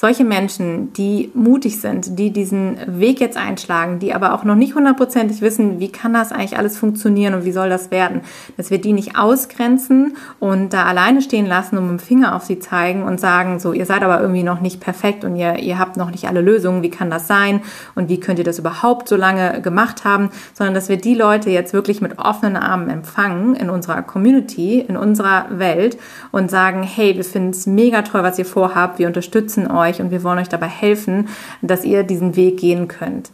solche Menschen, die mutig sind, die diesen Weg jetzt einschlagen, die aber auch noch nicht hundertprozentig wissen, wie kann das eigentlich alles funktionieren und wie soll das werden, dass wir die nicht ausgrenzen und da alleine stehen lassen und mit dem Finger auf sie zeigen und sagen, so, ihr seid aber irgendwie noch nicht perfekt und ihr, ihr habt noch nicht alle Lösungen, wie kann das sein und wie könnt ihr das überhaupt so lange gemacht haben, sondern dass wir die Leute jetzt wirklich mit offenen Armen empfangen in unserer Community, in unserer Welt und sagen, hey, wir finden es mega toll, was ihr vorhabt, wir unterstützen euch euch und wir wollen euch dabei helfen, dass ihr diesen Weg gehen könnt.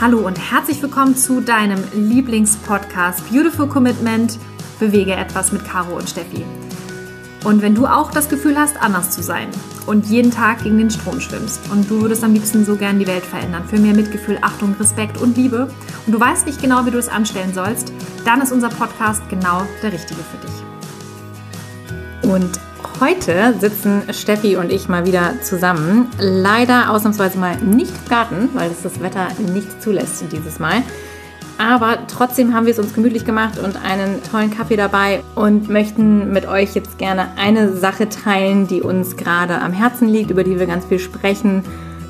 Hallo und herzlich willkommen zu deinem Lieblingspodcast Beautiful Commitment. Bewege etwas mit Caro und Steffi. Und wenn du auch das Gefühl hast, anders zu sein und jeden Tag gegen den Strom schwimmst und du würdest am liebsten so gern die Welt verändern für mehr Mitgefühl, Achtung, Respekt und Liebe und du weißt nicht genau, wie du es anstellen sollst, dann ist unser Podcast genau der richtige für dich. Und heute sitzen Steffi und ich mal wieder zusammen. Leider ausnahmsweise mal nicht im Garten, weil es das Wetter nicht zulässt dieses Mal. Aber trotzdem haben wir es uns gemütlich gemacht und einen tollen Kaffee dabei und möchten mit euch jetzt gerne eine Sache teilen, die uns gerade am Herzen liegt, über die wir ganz viel sprechen.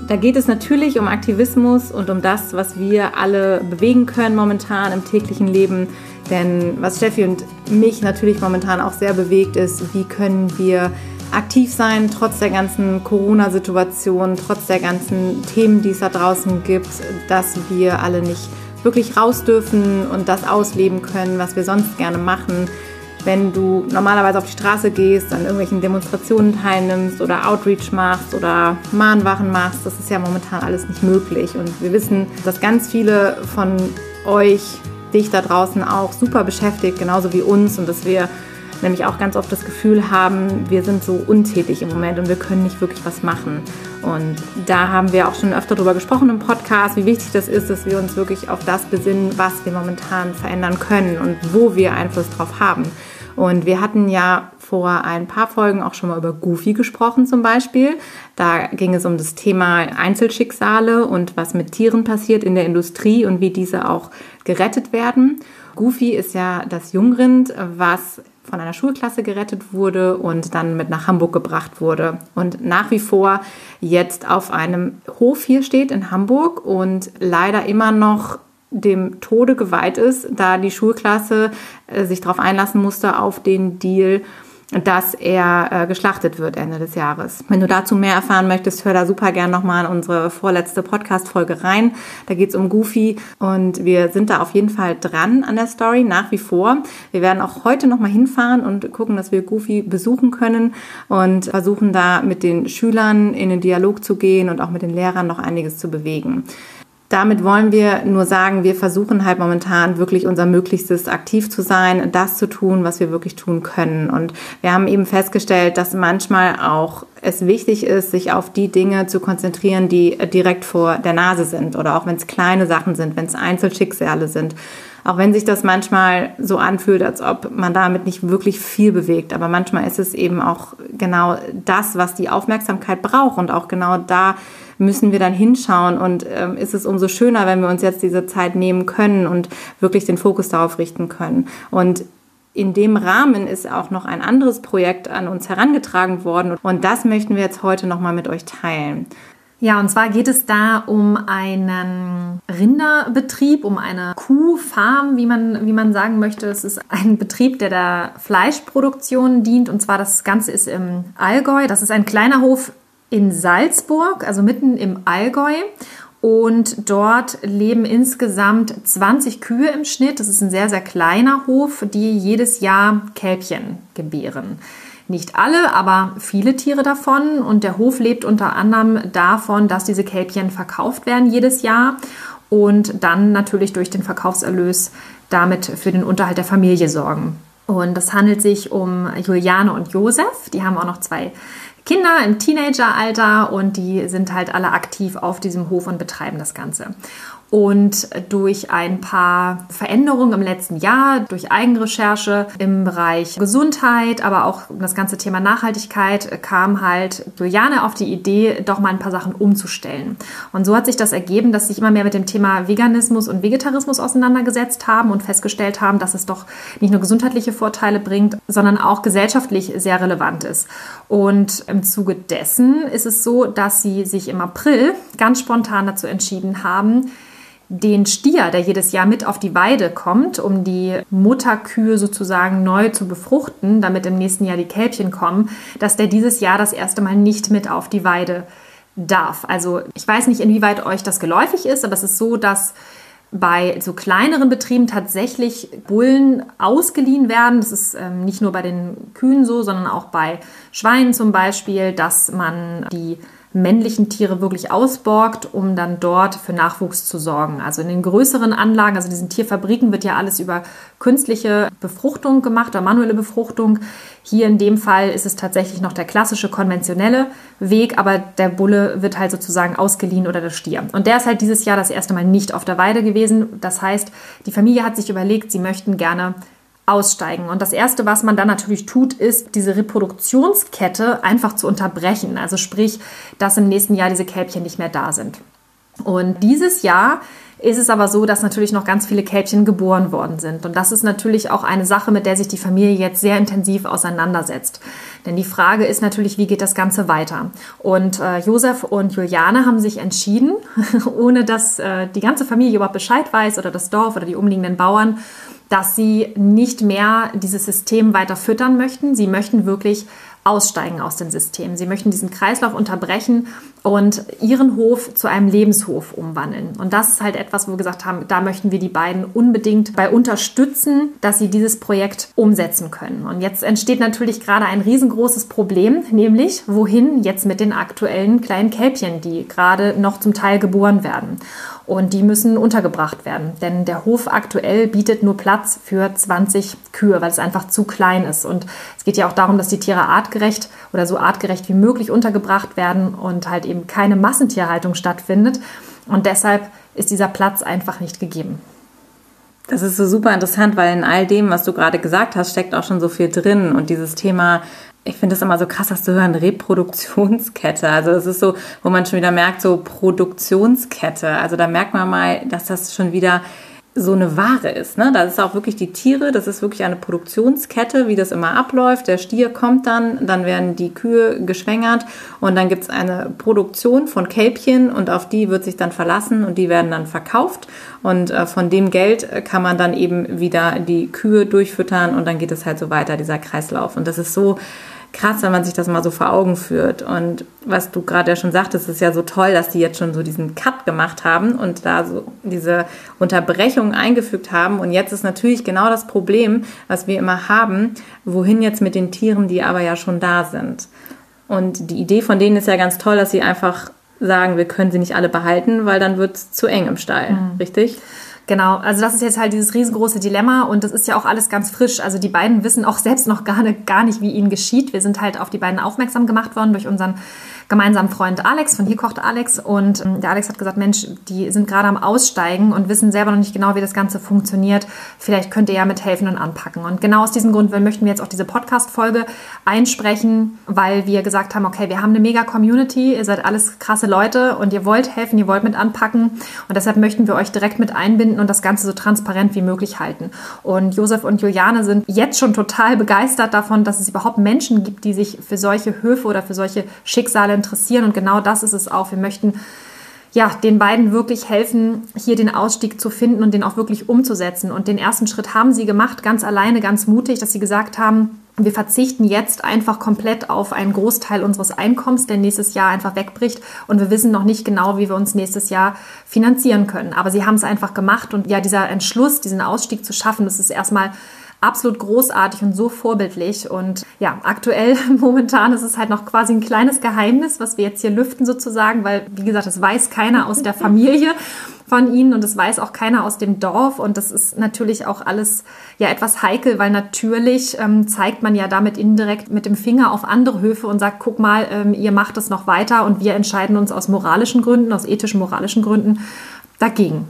Da geht es natürlich um Aktivismus und um das, was wir alle bewegen können momentan im täglichen Leben. Denn was Steffi und mich natürlich momentan auch sehr bewegt, ist, wie können wir aktiv sein, trotz der ganzen Corona-Situation, trotz der ganzen Themen, die es da draußen gibt, dass wir alle nicht wirklich raus dürfen und das ausleben können, was wir sonst gerne machen. Wenn du normalerweise auf die Straße gehst, an irgendwelchen Demonstrationen teilnimmst oder Outreach machst oder Mahnwachen machst, das ist ja momentan alles nicht möglich. Und wir wissen, dass ganz viele von euch dich da draußen auch super beschäftigt, genauso wie uns, und dass wir nämlich auch ganz oft das Gefühl haben, wir sind so untätig im Moment und wir können nicht wirklich was machen. Und da haben wir auch schon öfter darüber gesprochen im Podcast, wie wichtig das ist, dass wir uns wirklich auf das besinnen, was wir momentan verändern können und wo wir Einfluss drauf haben. Und wir hatten ja vor ein paar Folgen auch schon mal über Goofy gesprochen zum Beispiel. Da ging es um das Thema Einzelschicksale und was mit Tieren passiert in der Industrie und wie diese auch gerettet werden. Goofy ist ja das Jungrind, was von einer Schulklasse gerettet wurde und dann mit nach Hamburg gebracht wurde. Und nach wie vor jetzt auf einem Hof hier steht in Hamburg und leider immer noch dem Tode geweiht ist, da die Schulklasse äh, sich darauf einlassen musste auf den Deal dass er äh, geschlachtet wird Ende des Jahres. Wenn du dazu mehr erfahren möchtest, hör da super gern nochmal in unsere vorletzte Podcast-Folge rein. Da geht's um Goofy und wir sind da auf jeden Fall dran an der Story, nach wie vor. Wir werden auch heute nochmal hinfahren und gucken, dass wir Goofy besuchen können und versuchen da mit den Schülern in den Dialog zu gehen und auch mit den Lehrern noch einiges zu bewegen. Damit wollen wir nur sagen, wir versuchen halt momentan wirklich unser Möglichstes aktiv zu sein, das zu tun, was wir wirklich tun können. Und wir haben eben festgestellt, dass manchmal auch es wichtig ist, sich auf die Dinge zu konzentrieren, die direkt vor der Nase sind oder auch wenn es kleine Sachen sind, wenn es Einzelschicksale sind. Auch wenn sich das manchmal so anfühlt, als ob man damit nicht wirklich viel bewegt. Aber manchmal ist es eben auch genau das, was die Aufmerksamkeit braucht und auch genau da müssen wir dann hinschauen und ähm, ist es umso schöner, wenn wir uns jetzt diese Zeit nehmen können und wirklich den Fokus darauf richten können. Und in dem Rahmen ist auch noch ein anderes Projekt an uns herangetragen worden und das möchten wir jetzt heute nochmal mit euch teilen. Ja, und zwar geht es da um einen Rinderbetrieb, um eine Kuhfarm, wie man, wie man sagen möchte. Es ist ein Betrieb, der der Fleischproduktion dient. Und zwar das Ganze ist im Allgäu. Das ist ein kleiner Hof in Salzburg, also mitten im Allgäu. Und dort leben insgesamt 20 Kühe im Schnitt. Das ist ein sehr, sehr kleiner Hof, die jedes Jahr Kälbchen gebären. Nicht alle, aber viele Tiere davon. Und der Hof lebt unter anderem davon, dass diese Kälbchen verkauft werden jedes Jahr und dann natürlich durch den Verkaufserlös damit für den Unterhalt der Familie sorgen. Und es handelt sich um Juliane und Josef. Die haben auch noch zwei Kinder im Teenageralter und die sind halt alle aktiv auf diesem Hof und betreiben das Ganze. Und durch ein paar Veränderungen im letzten Jahr, durch Eigenrecherche im Bereich Gesundheit, aber auch das ganze Thema Nachhaltigkeit, kam halt Juliane auf die Idee, doch mal ein paar Sachen umzustellen. Und so hat sich das ergeben, dass sich immer mehr mit dem Thema Veganismus und Vegetarismus auseinandergesetzt haben und festgestellt haben, dass es doch nicht nur gesundheitliche Vorteile bringt, sondern auch gesellschaftlich sehr relevant ist. Und im Zuge dessen ist es so, dass sie sich im April ganz spontan dazu entschieden haben, den Stier, der jedes Jahr mit auf die Weide kommt, um die Mutterkühe sozusagen neu zu befruchten, damit im nächsten Jahr die Kälbchen kommen, dass der dieses Jahr das erste Mal nicht mit auf die Weide darf. Also ich weiß nicht, inwieweit euch das geläufig ist, aber es ist so, dass bei so kleineren Betrieben tatsächlich Bullen ausgeliehen werden. Das ist ähm, nicht nur bei den Kühen so, sondern auch bei Schweinen zum Beispiel, dass man die männlichen Tiere wirklich ausborgt, um dann dort für Nachwuchs zu sorgen. Also in den größeren Anlagen, also diesen Tierfabriken, wird ja alles über künstliche Befruchtung gemacht oder manuelle Befruchtung. Hier in dem Fall ist es tatsächlich noch der klassische konventionelle Weg, aber der Bulle wird halt sozusagen ausgeliehen oder der Stier. Und der ist halt dieses Jahr das erste Mal nicht auf der Weide gewesen. Das heißt, die Familie hat sich überlegt, sie möchten gerne aussteigen. Und das Erste, was man dann natürlich tut, ist, diese Reproduktionskette einfach zu unterbrechen. Also sprich, dass im nächsten Jahr diese Kälbchen nicht mehr da sind. Und dieses Jahr ist es aber so, dass natürlich noch ganz viele Kälbchen geboren worden sind. Und das ist natürlich auch eine Sache, mit der sich die Familie jetzt sehr intensiv auseinandersetzt. Denn die Frage ist natürlich, wie geht das Ganze weiter? Und äh, Josef und Juliane haben sich entschieden, ohne dass äh, die ganze Familie überhaupt Bescheid weiß oder das Dorf oder die umliegenden Bauern, dass sie nicht mehr dieses System weiter füttern möchten. Sie möchten wirklich aussteigen aus dem System. Sie möchten diesen Kreislauf unterbrechen und ihren Hof zu einem Lebenshof umwandeln. Und das ist halt etwas, wo wir gesagt haben, da möchten wir die beiden unbedingt bei unterstützen, dass sie dieses Projekt umsetzen können. Und jetzt entsteht natürlich gerade ein riesengroßes Problem, nämlich wohin jetzt mit den aktuellen kleinen Kälbchen, die gerade noch zum Teil geboren werden. Und die müssen untergebracht werden, denn der Hof aktuell bietet nur Platz für 20 Kühe, weil es einfach zu klein ist. Und es geht ja auch darum, dass die Tiere artgerecht oder so artgerecht wie möglich untergebracht werden und halt eben keine Massentierhaltung stattfindet. Und deshalb ist dieser Platz einfach nicht gegeben. Das ist so super interessant, weil in all dem, was du gerade gesagt hast, steckt auch schon so viel drin. Und dieses Thema, ich finde es immer so krass, das zu hören, Reproduktionskette. Also es ist so, wo man schon wieder merkt, so Produktionskette. Also da merkt man mal, dass das schon wieder so eine Ware ist. Ne? Das ist auch wirklich die Tiere, das ist wirklich eine Produktionskette, wie das immer abläuft. Der Stier kommt dann, dann werden die Kühe geschwängert und dann gibt es eine Produktion von Kälbchen und auf die wird sich dann verlassen und die werden dann verkauft und äh, von dem Geld kann man dann eben wieder die Kühe durchfüttern und dann geht es halt so weiter, dieser Kreislauf. Und das ist so krass, wenn man sich das mal so vor Augen führt. Und was du gerade ja schon sagtest, ist ja so toll, dass die jetzt schon so diesen Cut gemacht haben und da so diese Unterbrechung eingefügt haben. Und jetzt ist natürlich genau das Problem, was wir immer haben, wohin jetzt mit den Tieren, die aber ja schon da sind. Und die Idee von denen ist ja ganz toll, dass sie einfach sagen, wir können sie nicht alle behalten, weil dann wird es zu eng im Stall, mhm. richtig? Genau, also das ist jetzt halt dieses riesengroße Dilemma und das ist ja auch alles ganz frisch. Also die beiden wissen auch selbst noch gar nicht, gar nicht, wie ihnen geschieht. Wir sind halt auf die beiden aufmerksam gemacht worden durch unseren gemeinsamen Freund Alex, von hier kocht Alex. Und ähm, der Alex hat gesagt, Mensch, die sind gerade am Aussteigen und wissen selber noch nicht genau, wie das Ganze funktioniert. Vielleicht könnt ihr ja mithelfen und anpacken. Und genau aus diesem Grund möchten wir jetzt auch diese Podcast-Folge einsprechen, weil wir gesagt haben, okay, wir haben eine mega Community, ihr seid alles krasse Leute und ihr wollt helfen, ihr wollt mit anpacken. Und deshalb möchten wir euch direkt mit einbinden und das Ganze so transparent wie möglich halten. Und Josef und Juliane sind jetzt schon total begeistert davon, dass es überhaupt Menschen gibt, die sich für solche Höfe oder für solche Schicksale interessieren. Und genau das ist es auch. Wir möchten ja, den beiden wirklich helfen, hier den Ausstieg zu finden und den auch wirklich umzusetzen. Und den ersten Schritt haben sie gemacht, ganz alleine, ganz mutig, dass sie gesagt haben, wir verzichten jetzt einfach komplett auf einen Großteil unseres Einkommens, der nächstes Jahr einfach wegbricht. Und wir wissen noch nicht genau, wie wir uns nächstes Jahr finanzieren können. Aber sie haben es einfach gemacht. Und ja, dieser Entschluss, diesen Ausstieg zu schaffen, das ist erstmal absolut großartig und so vorbildlich. Und ja, aktuell momentan ist es halt noch quasi ein kleines Geheimnis, was wir jetzt hier lüften sozusagen, weil, wie gesagt, das weiß keiner aus der Familie von ihnen und das weiß auch keiner aus dem Dorf. Und das ist natürlich auch alles ja etwas heikel, weil natürlich ähm, zeigt man ja damit indirekt mit dem Finger auf andere Höfe und sagt, guck mal, ähm, ihr macht es noch weiter und wir entscheiden uns aus moralischen Gründen, aus ethischen, moralischen Gründen dagegen.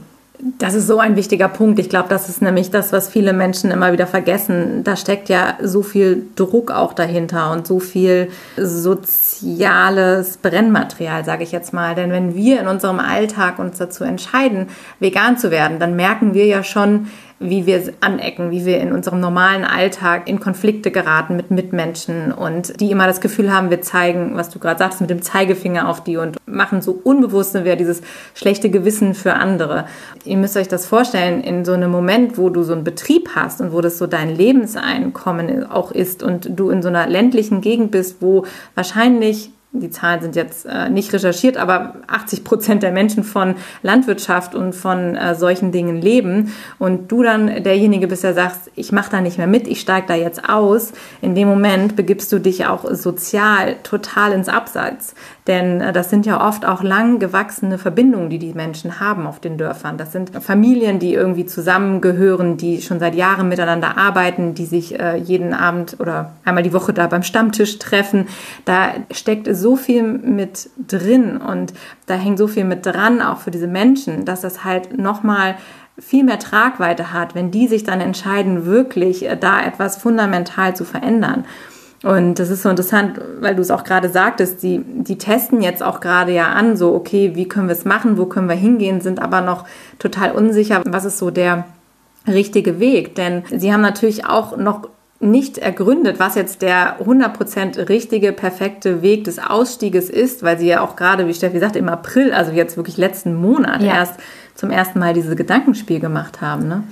Das ist so ein wichtiger Punkt. Ich glaube, das ist nämlich das, was viele Menschen immer wieder vergessen. Da steckt ja so viel Druck auch dahinter und so viel soziales Brennmaterial, sage ich jetzt mal. Denn wenn wir in unserem Alltag uns dazu entscheiden, vegan zu werden, dann merken wir ja schon, wie wir anecken, wie wir in unserem normalen Alltag in Konflikte geraten mit Mitmenschen und die immer das Gefühl haben, wir zeigen, was du gerade sagst, mit dem Zeigefinger auf die und machen so unbewusst wir dieses schlechte Gewissen für andere. Ihr müsst euch das vorstellen, in so einem Moment, wo du so einen Betrieb hast und wo das so dein Lebenseinkommen auch ist und du in so einer ländlichen Gegend bist, wo wahrscheinlich die Zahlen sind jetzt äh, nicht recherchiert, aber 80 Prozent der Menschen von Landwirtschaft und von äh, solchen Dingen leben und du dann derjenige bist, der sagst, ich mache da nicht mehr mit, ich steige da jetzt aus, in dem Moment begibst du dich auch sozial total ins Abseits. Denn äh, das sind ja oft auch lang gewachsene Verbindungen, die die Menschen haben auf den Dörfern. Das sind Familien, die irgendwie zusammengehören, die schon seit Jahren miteinander arbeiten, die sich äh, jeden Abend oder einmal die Woche da beim Stammtisch treffen. Da steckt so viel mit drin und da hängt so viel mit dran, auch für diese Menschen, dass das halt nochmal viel mehr Tragweite hat, wenn die sich dann entscheiden, wirklich äh, da etwas fundamental zu verändern. Und das ist so interessant, weil du es auch gerade sagtest, die, die testen jetzt auch gerade ja an, so, okay, wie können wir es machen, wo können wir hingehen, sind aber noch total unsicher, was ist so der richtige Weg. Denn sie haben natürlich auch noch nicht ergründet, was jetzt der 100% richtige, perfekte Weg des Ausstieges ist, weil sie ja auch gerade, wie Steffi sagt, im April, also jetzt wirklich letzten Monat ja. erst zum ersten Mal dieses Gedankenspiel gemacht haben. Ne?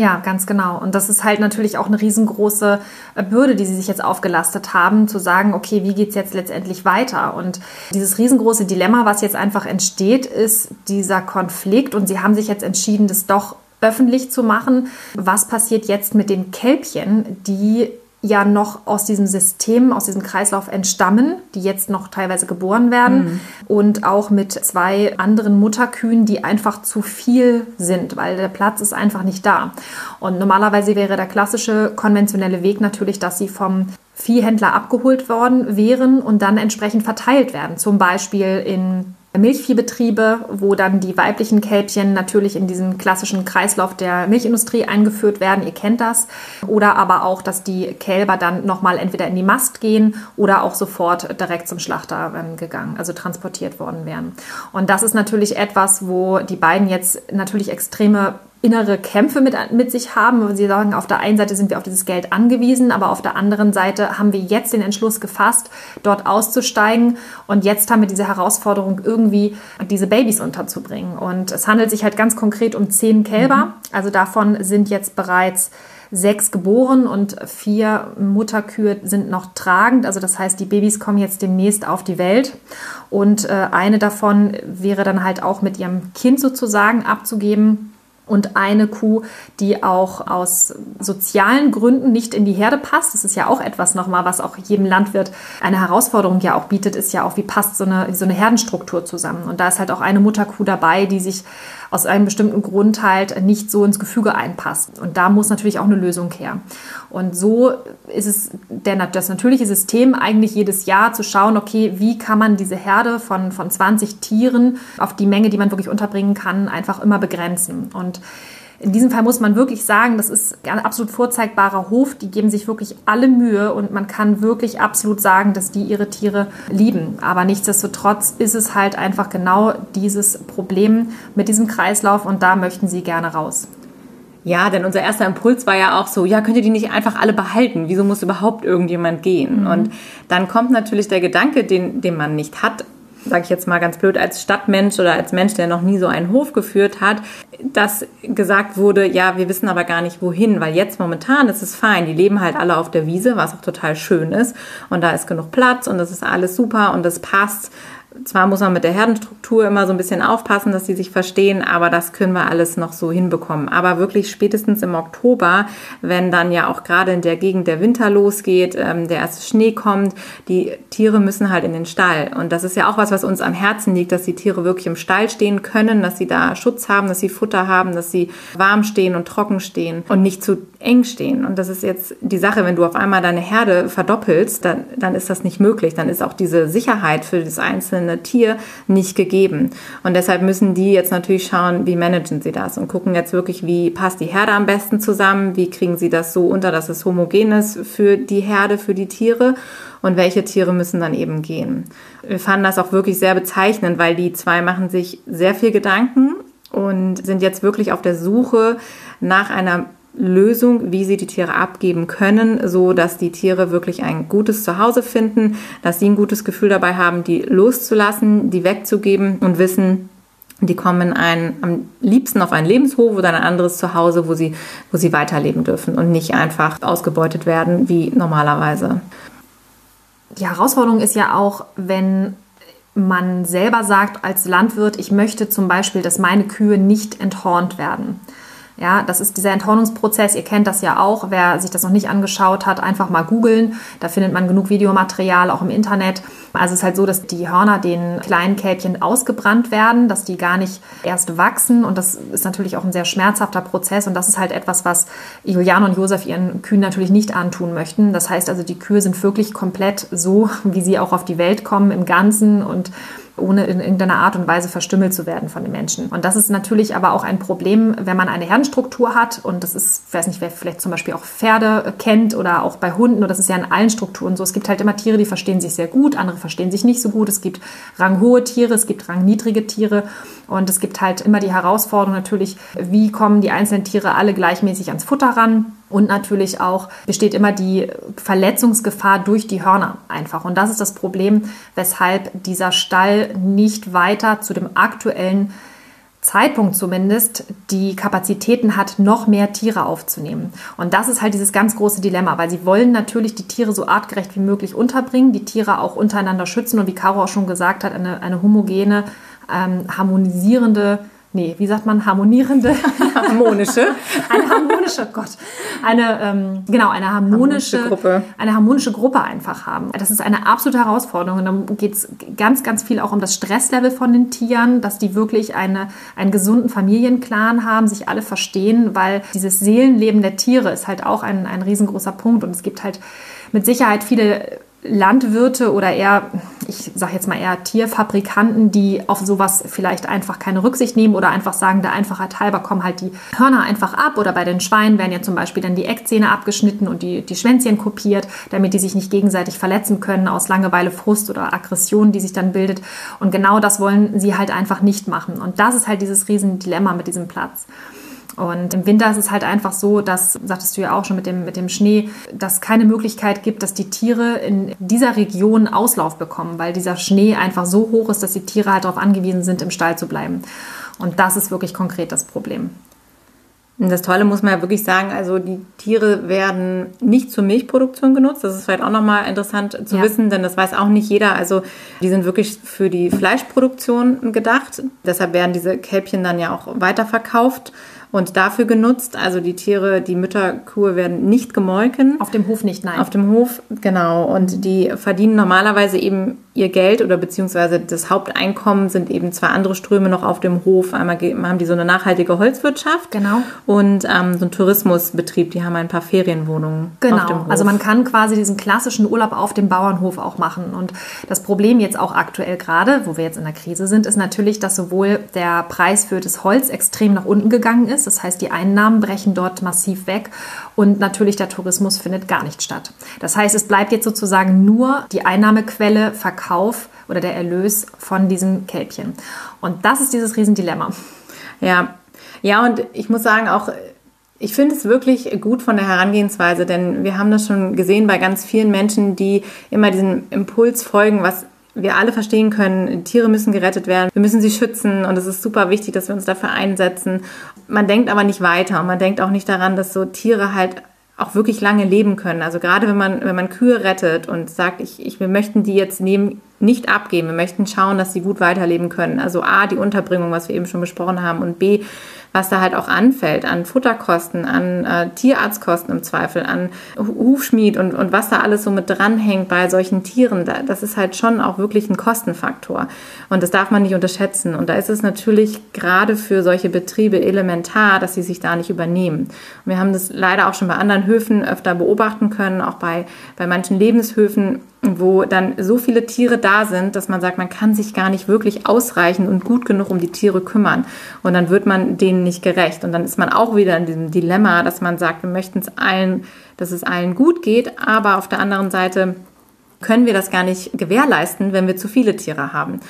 Ja, ganz genau. Und das ist halt natürlich auch eine riesengroße äh, Bürde, die sie sich jetzt aufgelastet haben, zu sagen, okay, wie geht es jetzt letztendlich weiter? Und dieses riesengroße Dilemma, was jetzt einfach entsteht, ist dieser Konflikt. Und sie haben sich jetzt entschieden, das doch öffentlich zu machen. Was passiert jetzt mit den Kälbchen, die ja noch aus diesem System, aus diesem Kreislauf entstammen, die jetzt noch teilweise geboren werden mhm. und auch mit zwei anderen Mutterkühen, die einfach zu viel sind, weil der Platz ist einfach nicht da. Und normalerweise wäre der klassische konventionelle Weg natürlich, dass sie vom Viehhändler abgeholt worden wären und dann entsprechend verteilt werden, zum Beispiel in Milchviehbetriebe, wo dann die weiblichen Kälbchen natürlich in diesen klassischen Kreislauf der Milchindustrie eingeführt werden. Ihr kennt das. Oder aber auch, dass die Kälber dann nochmal entweder in die Mast gehen oder auch sofort direkt zum Schlachter ähm, gegangen, also transportiert worden wären. Und das ist natürlich etwas, wo die beiden jetzt natürlich extreme innere Kämpfe mit, mit sich haben. Sie sagen, auf der einen Seite sind wir auf dieses Geld angewiesen, aber auf der anderen Seite haben wir jetzt den Entschluss gefasst, dort auszusteigen. Und jetzt haben wir diese Herausforderung, irgendwie diese Babys unterzubringen. Und es handelt sich halt ganz konkret um zehn Kälber. Mhm. Also davon sind jetzt bereits sechs geboren und vier Mutterkühe sind noch tragend. Also das heißt, die Babys kommen jetzt demnächst auf die Welt. Und äh, eine davon wäre dann halt auch mit ihrem Kind sozusagen abzugeben und eine Kuh, die auch aus sozialen Gründen nicht in die Herde passt. Das ist ja auch etwas nochmal, was auch jedem Landwirt eine Herausforderung ja auch bietet, ist ja auch, wie passt so eine, so eine Herdenstruktur zusammen. Und da ist halt auch eine Mutterkuh dabei, die sich aus einem bestimmten Grund halt nicht so ins Gefüge einpasst. Und da muss natürlich auch eine Lösung her. Und so ist es der, das natürliche System eigentlich jedes Jahr zu schauen, okay, wie kann man diese Herde von, von 20 Tieren auf die Menge, die man wirklich unterbringen kann, einfach immer begrenzen. Und in diesem Fall muss man wirklich sagen, das ist ein absolut vorzeigbarer Hof. Die geben sich wirklich alle Mühe und man kann wirklich absolut sagen, dass die ihre Tiere lieben. Aber nichtsdestotrotz ist es halt einfach genau dieses Problem mit diesem Kreislauf und da möchten sie gerne raus. Ja, denn unser erster Impuls war ja auch so, ja, könnt ihr die nicht einfach alle behalten? Wieso muss überhaupt irgendjemand gehen? Mhm. Und dann kommt natürlich der Gedanke, den, den man nicht hat, sage ich jetzt mal ganz blöd, als Stadtmensch oder als Mensch, der noch nie so einen Hof geführt hat, dass gesagt wurde, ja, wir wissen aber gar nicht wohin, weil jetzt momentan ist es fein. Die leben halt alle auf der Wiese, was auch total schön ist. Und da ist genug Platz und das ist alles super und das passt zwar muss man mit der Herdenstruktur immer so ein bisschen aufpassen, dass sie sich verstehen, aber das können wir alles noch so hinbekommen. Aber wirklich spätestens im Oktober, wenn dann ja auch gerade in der Gegend der Winter losgeht, ähm, der erste Schnee kommt, die Tiere müssen halt in den Stall. Und das ist ja auch was, was uns am Herzen liegt, dass die Tiere wirklich im Stall stehen können, dass sie da Schutz haben, dass sie Futter haben, dass sie warm stehen und trocken stehen und nicht zu eng stehen. Und das ist jetzt die Sache, wenn du auf einmal deine Herde verdoppelst, dann, dann ist das nicht möglich. Dann ist auch diese Sicherheit für das einzelne Tier nicht gegeben. Und deshalb müssen die jetzt natürlich schauen, wie managen sie das und gucken jetzt wirklich, wie passt die Herde am besten zusammen, wie kriegen sie das so unter, dass es homogen ist für die Herde, für die Tiere und welche Tiere müssen dann eben gehen. Wir fanden das auch wirklich sehr bezeichnend, weil die zwei machen sich sehr viel Gedanken und sind jetzt wirklich auf der Suche nach einer Lösung, wie sie die Tiere abgeben können, so dass die Tiere wirklich ein gutes Zuhause finden, dass sie ein gutes Gefühl dabei haben, die loszulassen, die wegzugeben und wissen, die kommen ein, am liebsten auf einen Lebenshof oder ein anderes Zuhause, wo sie, wo sie weiterleben dürfen und nicht einfach ausgebeutet werden wie normalerweise. Die Herausforderung ist ja auch, wenn man selber sagt als Landwirt, ich möchte zum Beispiel, dass meine Kühe nicht enthornt werden. Ja, das ist dieser Enthornungsprozess. Ihr kennt das ja auch. Wer sich das noch nicht angeschaut hat, einfach mal googeln. Da findet man genug Videomaterial auch im Internet. Also es ist halt so, dass die Hörner den kleinen Kälbchen ausgebrannt werden, dass die gar nicht erst wachsen. Und das ist natürlich auch ein sehr schmerzhafter Prozess. Und das ist halt etwas, was Juliane und Josef ihren Kühen natürlich nicht antun möchten. Das heißt also, die Kühe sind wirklich komplett so, wie sie auch auf die Welt kommen im Ganzen und ohne in irgendeiner Art und Weise verstümmelt zu werden von den Menschen. Und das ist natürlich aber auch ein Problem, wenn man eine Herdenstruktur hat. Und das ist, ich weiß nicht, wer vielleicht zum Beispiel auch Pferde kennt oder auch bei Hunden. Und das ist ja in allen Strukturen so. Es gibt halt immer Tiere, die verstehen sich sehr gut, andere verstehen sich nicht so gut. Es gibt ranghohe Tiere, es gibt rangniedrige Tiere. Und es gibt halt immer die Herausforderung natürlich, wie kommen die einzelnen Tiere alle gleichmäßig ans Futter ran. Und natürlich auch besteht immer die Verletzungsgefahr durch die Hörner einfach. Und das ist das Problem, weshalb dieser Stall nicht weiter zu dem aktuellen Zeitpunkt zumindest die Kapazitäten hat, noch mehr Tiere aufzunehmen. Und das ist halt dieses ganz große Dilemma, weil sie wollen natürlich die Tiere so artgerecht wie möglich unterbringen, die Tiere auch untereinander schützen und wie Caro auch schon gesagt hat, eine, eine homogene, ähm, harmonisierende nee, wie sagt man, harmonierende, harmonische, eine harmonische, Gott, eine, ähm, genau, eine harmonische, harmonische, Gruppe. eine harmonische Gruppe einfach haben. Das ist eine absolute Herausforderung und dann geht es ganz, ganz viel auch um das Stresslevel von den Tieren, dass die wirklich eine, einen gesunden Familienclan haben, sich alle verstehen, weil dieses Seelenleben der Tiere ist halt auch ein, ein riesengroßer Punkt und es gibt halt mit Sicherheit viele Landwirte oder eher, ich sage jetzt mal eher Tierfabrikanten, die auf sowas vielleicht einfach keine Rücksicht nehmen oder einfach sagen, der Einfachheit halber kommen halt die Hörner einfach ab oder bei den Schweinen werden ja zum Beispiel dann die Eckzähne abgeschnitten und die, die Schwänzchen kopiert, damit die sich nicht gegenseitig verletzen können aus Langeweile, Frust oder Aggression, die sich dann bildet. Und genau das wollen sie halt einfach nicht machen. Und das ist halt dieses Riesendilemma mit diesem Platz. Und im Winter ist es halt einfach so, dass, sagtest du ja auch schon mit dem, mit dem Schnee, dass keine Möglichkeit gibt, dass die Tiere in dieser Region Auslauf bekommen, weil dieser Schnee einfach so hoch ist, dass die Tiere halt darauf angewiesen sind, im Stall zu bleiben. Und das ist wirklich konkret das Problem. Das Tolle muss man ja wirklich sagen, also die Tiere werden nicht zur Milchproduktion genutzt. Das ist vielleicht auch nochmal interessant zu ja. wissen, denn das weiß auch nicht jeder. Also die sind wirklich für die Fleischproduktion gedacht. Deshalb werden diese Kälbchen dann ja auch weiterverkauft und dafür genutzt. Also die Tiere, die Mütterkuhe werden nicht gemolken. Auf dem Hof nicht, nein. Auf dem Hof, genau. Und die verdienen normalerweise eben ihr Geld oder beziehungsweise das Haupteinkommen sind eben zwei andere Ströme noch auf dem Hof. Einmal haben die so eine nachhaltige Holzwirtschaft. Genau. Und ähm, so ein Tourismusbetrieb, die haben ein paar Ferienwohnungen genau. auf dem Hof. Also man kann quasi diesen klassischen Urlaub auf dem Bauernhof auch machen. Und das Problem jetzt auch aktuell gerade, wo wir jetzt in der Krise sind, ist natürlich, dass sowohl der Preis für das Holz extrem nach unten gegangen ist ist. Das heißt, die Einnahmen brechen dort massiv weg und natürlich der Tourismus findet gar nicht statt. Das heißt, es bleibt jetzt sozusagen nur die Einnahmequelle Verkauf oder der Erlös von diesem Kälbchen. Und das ist dieses Riesendilemma. Ja, ja, und ich muss sagen, auch ich finde es wirklich gut von der Herangehensweise, denn wir haben das schon gesehen bei ganz vielen Menschen, die immer diesem Impuls folgen, was wir alle verstehen können, Tiere müssen gerettet werden, wir müssen sie schützen und es ist super wichtig, dass wir uns dafür einsetzen. Man denkt aber nicht weiter und man denkt auch nicht daran, dass so Tiere halt auch wirklich lange leben können. Also gerade wenn man, wenn man Kühe rettet und sagt, ich, ich, wir möchten die jetzt nehmen, nicht abgeben, wir möchten schauen, dass sie gut weiterleben können. Also A, die Unterbringung, was wir eben schon besprochen haben und B, was da halt auch anfällt an Futterkosten, an äh, Tierarztkosten im Zweifel, an Hufschmied und, und was da alles so mit dranhängt bei solchen Tieren, da, das ist halt schon auch wirklich ein Kostenfaktor. Und das darf man nicht unterschätzen. Und da ist es natürlich gerade für solche Betriebe elementar, dass sie sich da nicht übernehmen. Und wir haben das leider auch schon bei anderen Höfen öfter beobachten können, auch bei, bei manchen Lebenshöfen, wo dann so viele Tiere da sind, dass man sagt, man kann sich gar nicht wirklich ausreichend und gut genug um die Tiere kümmern. Und dann wird man denen nicht gerecht. Und dann ist man auch wieder in diesem Dilemma, dass man sagt, wir möchten es allen, dass es allen gut geht, aber auf der anderen Seite können wir das gar nicht gewährleisten, wenn wir zu viele Tiere haben.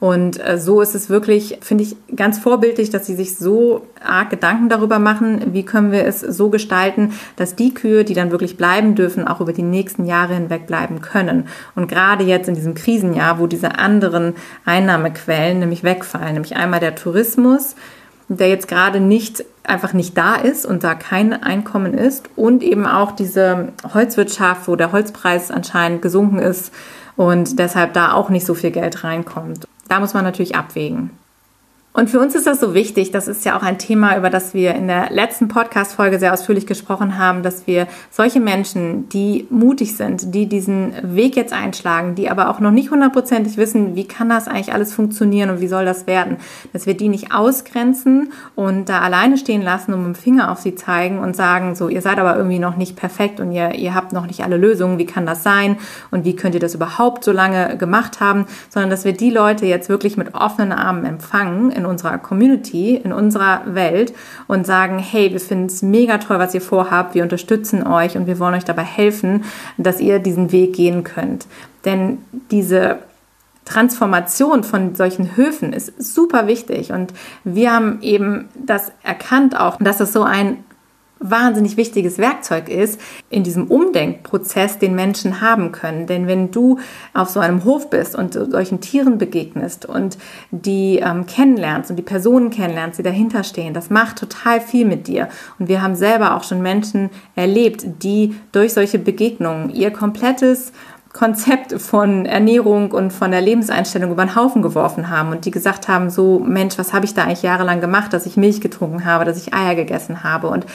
Und äh, so ist es wirklich, finde ich, ganz vorbildlich, dass sie sich so arg Gedanken darüber machen, wie können wir es so gestalten, dass die Kühe, die dann wirklich bleiben dürfen, auch über die nächsten Jahre hinweg bleiben können. Und gerade jetzt in diesem Krisenjahr, wo diese anderen Einnahmequellen nämlich wegfallen, nämlich einmal der Tourismus, der jetzt gerade nicht einfach nicht da ist und da kein Einkommen ist und eben auch diese Holzwirtschaft, wo der Holzpreis anscheinend gesunken ist und deshalb da auch nicht so viel Geld reinkommt. Da muss man natürlich abwägen. Und für uns ist das so wichtig, das ist ja auch ein Thema, über das wir in der letzten Podcast-Folge sehr ausführlich gesprochen haben, dass wir solche Menschen, die mutig sind, die diesen Weg jetzt einschlagen, die aber auch noch nicht hundertprozentig wissen, wie kann das eigentlich alles funktionieren und wie soll das werden, dass wir die nicht ausgrenzen und da alleine stehen lassen und mit dem Finger auf sie zeigen und sagen, so, ihr seid aber irgendwie noch nicht perfekt und ihr, ihr habt noch nicht alle Lösungen, wie kann das sein und wie könnt ihr das überhaupt so lange gemacht haben, sondern dass wir die Leute jetzt wirklich mit offenen Armen empfangen, in unserer Community, in unserer Welt und sagen, hey, wir finden es mega toll, was ihr vorhabt, wir unterstützen euch und wir wollen euch dabei helfen, dass ihr diesen Weg gehen könnt. Denn diese Transformation von solchen Höfen ist super wichtig und wir haben eben das erkannt auch, dass es so ein wahnsinnig wichtiges Werkzeug ist in diesem Umdenkprozess, den Menschen haben können. Denn wenn du auf so einem Hof bist und solchen Tieren begegnest und die ähm, kennenlernst und die Personen kennenlernst, die dahinter stehen, das macht total viel mit dir. Und wir haben selber auch schon Menschen erlebt, die durch solche Begegnungen ihr komplettes Konzept von Ernährung und von der Lebenseinstellung über den Haufen geworfen haben und die gesagt haben, so Mensch, was habe ich da eigentlich jahrelang gemacht, dass ich Milch getrunken habe, dass ich Eier gegessen habe und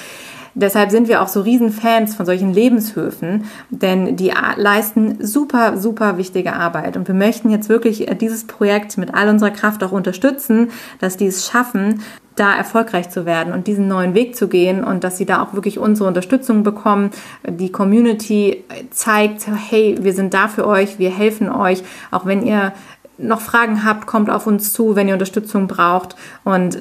Deshalb sind wir auch so Riesenfans von solchen Lebenshöfen, denn die leisten super, super wichtige Arbeit. Und wir möchten jetzt wirklich äh, dieses Projekt mit all unserer Kraft auch unterstützen, dass die es schaffen, da erfolgreich zu werden und diesen neuen Weg zu gehen und dass sie da auch wirklich unsere Unterstützung bekommen. Die Community zeigt, hey, wir sind da für euch, wir helfen euch, auch wenn ihr noch Fragen habt, kommt auf uns zu, wenn ihr Unterstützung braucht. Und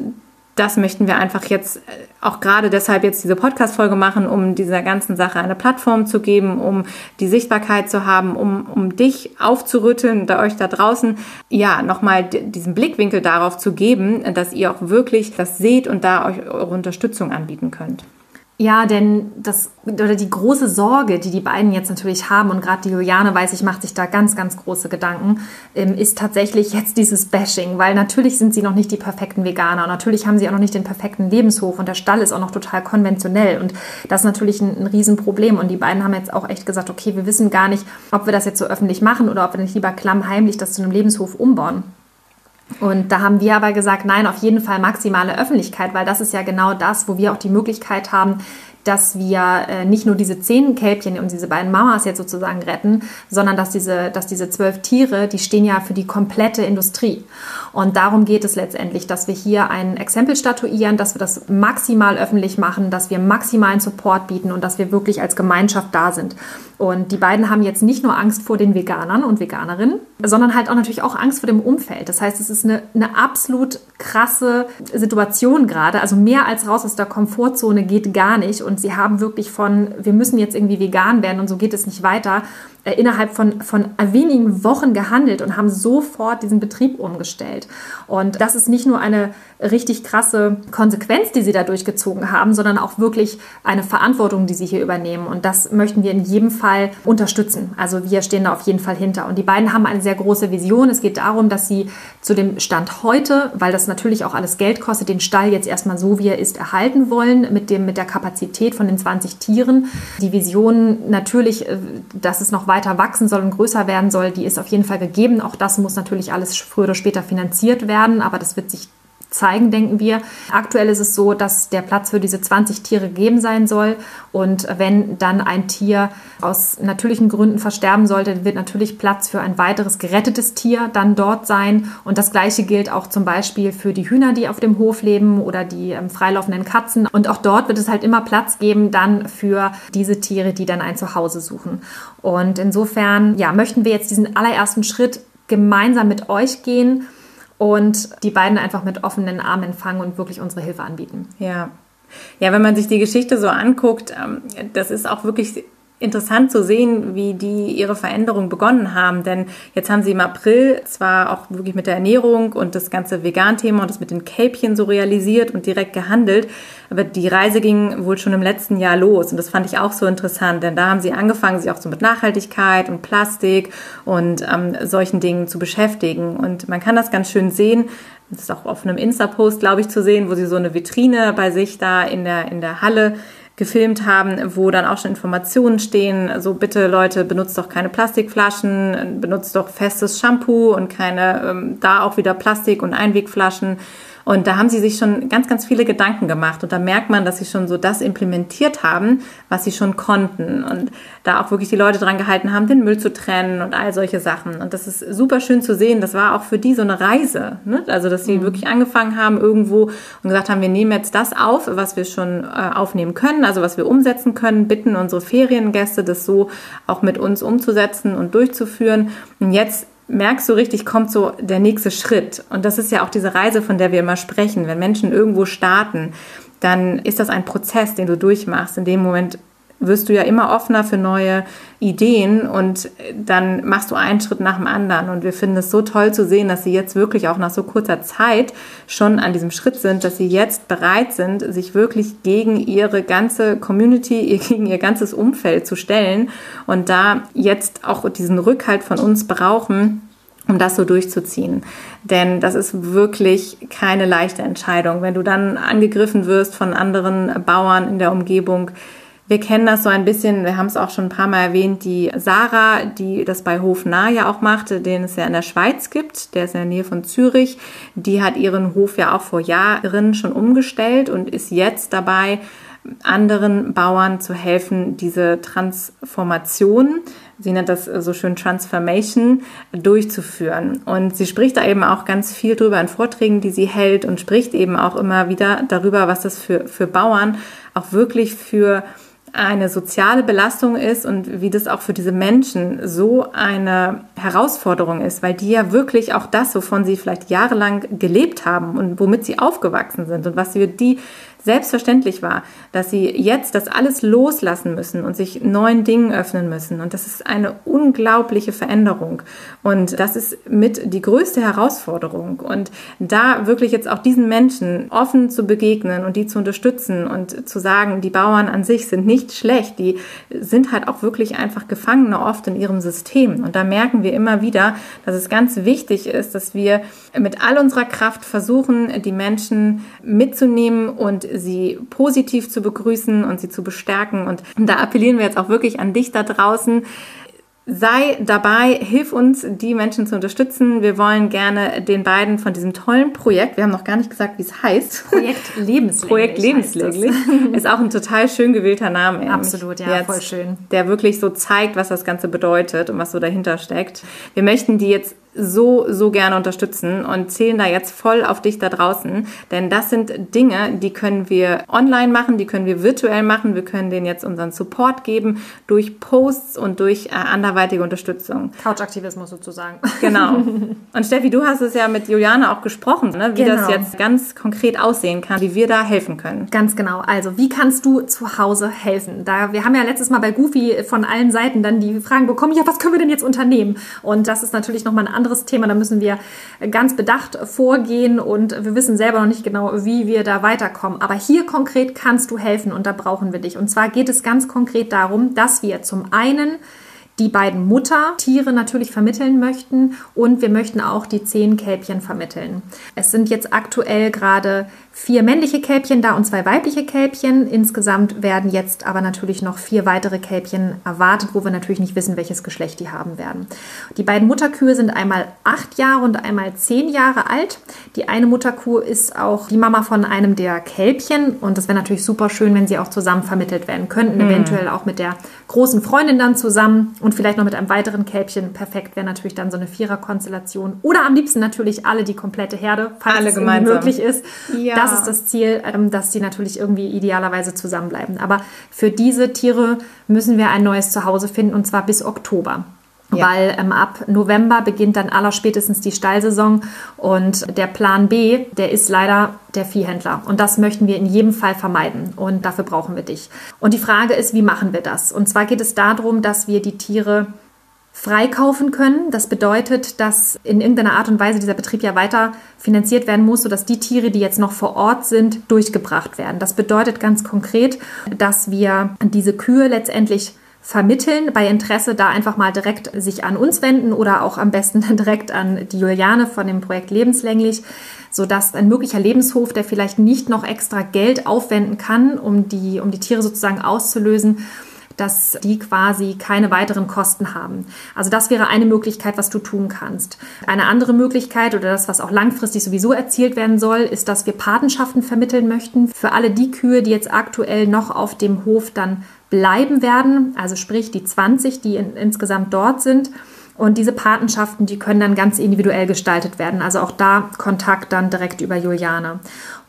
das möchten wir einfach jetzt äh, auch gerade deshalb jetzt diese Podcast-Folge machen, um dieser ganzen Sache eine Plattform zu geben, um die Sichtbarkeit zu haben, um, um dich aufzurütteln, da euch da draußen, ja, nochmal diesen Blickwinkel darauf zu geben, dass ihr auch wirklich das seht und da euch eure Unterstützung anbieten könnt. Ja, denn das oder die große Sorge, die die beiden jetzt natürlich haben und gerade die Juliane weiß ich macht sich da ganz ganz große Gedanken, ähm, ist tatsächlich jetzt dieses Bashing, weil natürlich sind sie noch nicht die perfekten Veganer und natürlich haben sie auch noch nicht den perfekten Lebenshof und der Stall ist auch noch total konventionell und das ist natürlich ein, ein Riesenproblem und die beiden haben jetzt auch echt gesagt, okay, wir wissen gar nicht, ob wir das jetzt so öffentlich machen oder ob wir nicht lieber klammheimlich das zu einem Lebenshof umbauen. Und da haben wir aber gesagt, nein, auf jeden Fall maximale Öffentlichkeit, weil das ist ja genau das, wo wir auch die Möglichkeit haben, dass wir äh, nicht nur diese zehn Kälbchen und diese beiden Mamas jetzt sozusagen retten, sondern dass diese, dass diese zwölf Tiere, die stehen ja für die komplette Industrie. Und darum geht es letztendlich, dass wir hier ein Exempel statuieren, dass wir das maximal öffentlich machen, dass wir maximalen Support bieten und dass wir wirklich als Gemeinschaft da sind. Und die beiden haben jetzt nicht nur Angst vor den Veganern und Veganerinnen, sondern halt auch natürlich auch Angst vor dem Umfeld. Das heißt, es ist eine, eine absolut krasse Situation gerade. Also mehr als raus aus der Komfortzone geht gar nicht. Und sie haben wirklich von, wir müssen jetzt irgendwie vegan werden und so geht es nicht weiter, innerhalb von, von wenigen Wochen gehandelt und haben sofort diesen Betrieb umgestellt. Und das ist nicht nur eine richtig krasse Konsequenz, die sie da durchgezogen haben, sondern auch wirklich eine Verantwortung, die sie hier übernehmen. Und das möchten wir in jedem Fall unterstützen. Also wir stehen da auf jeden Fall hinter. Und die beiden haben eine sehr große Vision. Es geht darum, dass sie zu dem Stand heute, weil das natürlich auch alles Geld kostet, den Stall jetzt erstmal so, wie er ist, erhalten wollen, mit, dem, mit der Kapazität von den 20 Tieren. Die Vision natürlich, äh, dass es noch weiter weiter wachsen soll und größer werden soll, die ist auf jeden Fall gegeben. Auch das muss natürlich alles früher oder später finanziert werden, aber das wird sich zeigen, denken wir. Aktuell ist es so, dass der Platz für diese 20 Tiere gegeben sein soll. Und wenn dann ein Tier aus natürlichen Gründen versterben sollte, wird natürlich Platz für ein weiteres gerettetes Tier dann dort sein. Und das Gleiche gilt auch zum Beispiel für die Hühner, die auf dem Hof leben oder die ähm, freilaufenden Katzen. Und auch dort wird es halt immer Platz geben dann für diese Tiere, die dann ein Zuhause suchen. Und insofern, ja, möchten wir jetzt diesen allerersten Schritt gemeinsam mit euch gehen und die beiden einfach mit offenen Armen empfangen und wirklich unsere Hilfe anbieten. Ja. Ja, wenn man sich die Geschichte so anguckt, ähm, das ist auch wirklich interessant zu sehen, wie die ihre Veränderung begonnen haben. Denn jetzt haben sie im April zwar auch wirklich mit der Ernährung und das ganze Vegan-Thema und das mit den Kälbchen so realisiert und direkt gehandelt, aber die Reise ging wohl schon im letzten Jahr los. Und das fand ich auch so interessant, denn da haben sie angefangen, sich auch so mit Nachhaltigkeit und Plastik und ähm, solchen Dingen zu beschäftigen. Und man kann das ganz schön sehen, das ist auch auf einem Insta-Post, glaube ich, zu sehen, wo sie so eine Vitrine bei sich da in der, in der Halle gefilmt haben, wo dann auch schon Informationen stehen, so bitte Leute, benutzt doch keine Plastikflaschen, benutzt doch festes Shampoo und keine, ähm, da auch wieder Plastik- und Einwegflaschen. Und da haben sie sich schon ganz, ganz viele Gedanken gemacht. Und da merkt man, dass sie schon so das implementiert haben, was sie schon konnten. Und da auch wirklich die Leute dran gehalten haben, den Müll zu trennen und all solche Sachen. Und das ist super schön zu sehen. Das war auch für die so eine Reise. Ne? Also, dass sie mhm. wirklich angefangen haben irgendwo und gesagt haben, wir nehmen jetzt das auf, was wir schon äh, aufnehmen können, also was wir umsetzen können, bitten unsere Feriengäste, das so auch mit uns umzusetzen und durchzuführen. Und jetzt merkst du richtig, kommt so der nächste Schritt. Und das ist ja auch diese Reise, von der wir immer sprechen. Wenn Menschen irgendwo starten, dann ist das ein Prozess, den du durchmachst. In dem Moment wirst du ja immer offener für neue Ideen und dann machst du einen Schritt nach dem anderen. Und wir finden es so toll zu sehen, dass sie jetzt wirklich auch nach so kurzer Zeit schon an diesem Schritt sind, dass sie jetzt bereit sind, sich wirklich gegen ihre ganze Community, gegen ihr ganzes Umfeld zu stellen und da jetzt auch diesen Rückhalt von uns brauchen, um das so durchzuziehen. Denn das ist wirklich keine leichte Entscheidung. Wenn du dann angegriffen wirst von anderen Bauern in der Umgebung, wir kennen das so ein bisschen, wir haben es auch schon ein paar Mal erwähnt, die Sarah, die das bei Hof nah ja auch machte, den es ja in der Schweiz gibt, der ist in der Nähe von Zürich, die hat ihren Hof ja auch vor Jahren schon umgestellt und ist jetzt dabei, anderen Bauern zu helfen, diese Transformation, sie nennt das so schön Transformation, durchzuführen. Und sie spricht da eben auch ganz viel drüber in Vorträgen, die sie hält und spricht eben auch immer wieder darüber, was das für, für Bauern auch wirklich für eine soziale Belastung ist und wie das auch für diese Menschen so eine Herausforderung ist, weil die ja wirklich auch das, wovon sie vielleicht jahrelang gelebt haben und womit sie aufgewachsen sind und was für die selbstverständlich war, dass sie jetzt das alles loslassen müssen und sich neuen Dingen öffnen müssen. Und das ist eine unglaubliche Veränderung. Und das ist mit die größte Herausforderung. Und da wirklich jetzt auch diesen Menschen offen zu begegnen und die zu unterstützen und zu sagen, die Bauern an sich sind nicht schlecht, die sind halt auch wirklich einfach Gefangene oft in ihrem System. Und da merken wir immer wieder, dass es ganz wichtig ist, dass wir mit all unserer Kraft versuchen, die Menschen mitzunehmen und sie positiv zu begrüßen und sie zu bestärken. Und da appellieren wir jetzt auch wirklich an dich da draußen. Sei dabei, hilf uns, die Menschen zu unterstützen. Wir wollen gerne den beiden von diesem tollen Projekt, wir haben noch gar nicht gesagt, wie es heißt. Projekt Lebenslänglich. Projekt Lebenslänglich. Ist auch ein total schön gewählter Name. Absolut, ja, jetzt, voll schön. Der wirklich so zeigt, was das Ganze bedeutet und was so dahinter steckt. Wir möchten die jetzt so, so gerne unterstützen und zählen da jetzt voll auf dich da draußen. Denn das sind Dinge, die können wir online machen, die können wir virtuell machen. Wir können denen jetzt unseren Support geben durch Posts und durch äh, anderweitige Unterstützung. Couchaktivismus sozusagen. Genau. Und Steffi, du hast es ja mit Juliane auch gesprochen, ne? wie genau. das jetzt ganz konkret aussehen kann, wie wir da helfen können. Ganz genau. Also, wie kannst du zu Hause helfen? Da, wir haben ja letztes Mal bei Goofy von allen Seiten dann die Fragen bekommen, ja, was können wir denn jetzt unternehmen? Und das ist natürlich nochmal ein anderes Thema. Da müssen wir ganz bedacht vorgehen und wir wissen selber noch nicht genau, wie wir da weiterkommen. Aber hier konkret kannst du helfen und da brauchen wir dich. Und zwar geht es ganz konkret darum, dass wir zum einen die beiden Muttertiere natürlich vermitteln möchten und wir möchten auch die zehn Kälbchen vermitteln. Es sind jetzt aktuell gerade vier männliche Kälbchen da und zwei weibliche Kälbchen. Insgesamt werden jetzt aber natürlich noch vier weitere Kälbchen erwartet, wo wir natürlich nicht wissen, welches Geschlecht die haben werden. Die beiden Mutterkühe sind einmal acht Jahre und einmal zehn Jahre alt. Die eine Mutterkuh ist auch die Mama von einem der Kälbchen und das wäre natürlich super schön, wenn sie auch zusammen vermittelt werden könnten, mhm. eventuell auch mit der großen Freundin dann zusammen und vielleicht noch mit einem weiteren Kälbchen. Perfekt wäre natürlich dann so eine Viererkonstellation oder am liebsten natürlich alle die komplette Herde, falls alle es gemeinsam. möglich ist. Ja das ist das Ziel, ähm, dass die natürlich irgendwie idealerweise zusammenbleiben. Aber für diese Tiere müssen wir ein neues Zuhause finden und zwar bis Oktober. Ja. Weil ähm, ab November beginnt dann allerspätestens die Stallsaison und der Plan B, der ist leider der Viehhändler. Und das möchten wir in jedem Fall vermeiden. Und dafür brauchen wir dich. Und die Frage ist, wie machen wir das? Und zwar geht es darum, dass wir die Tiere freikaufen können. Das bedeutet, dass in irgendeiner Art und Weise dieser Betrieb ja weiter finanziert werden muss, sodass die Tiere, die jetzt noch vor Ort sind, durchgebracht werden. Das bedeutet ganz konkret, dass wir diese Kühe letztendlich vermitteln, bei Interesse da einfach mal direkt sich an uns wenden oder auch am besten direkt an die Juliane von dem Projekt Lebenslänglich, sodass ein möglicher Lebenshof, der vielleicht nicht noch extra Geld aufwenden kann, um die, um die Tiere sozusagen auszulösen, dass die quasi keine weiteren Kosten haben. Also das wäre eine Möglichkeit, was du tun kannst. Eine andere Möglichkeit oder das, was auch langfristig sowieso erzielt werden soll, ist, dass wir Patenschaften vermitteln möchten für alle die Kühe, die jetzt aktuell noch auf dem Hof dann bleiben werden, also sprich die 20, die in, insgesamt dort sind. Und diese Patenschaften, die können dann ganz individuell gestaltet werden. Also auch da Kontakt dann direkt über Juliane.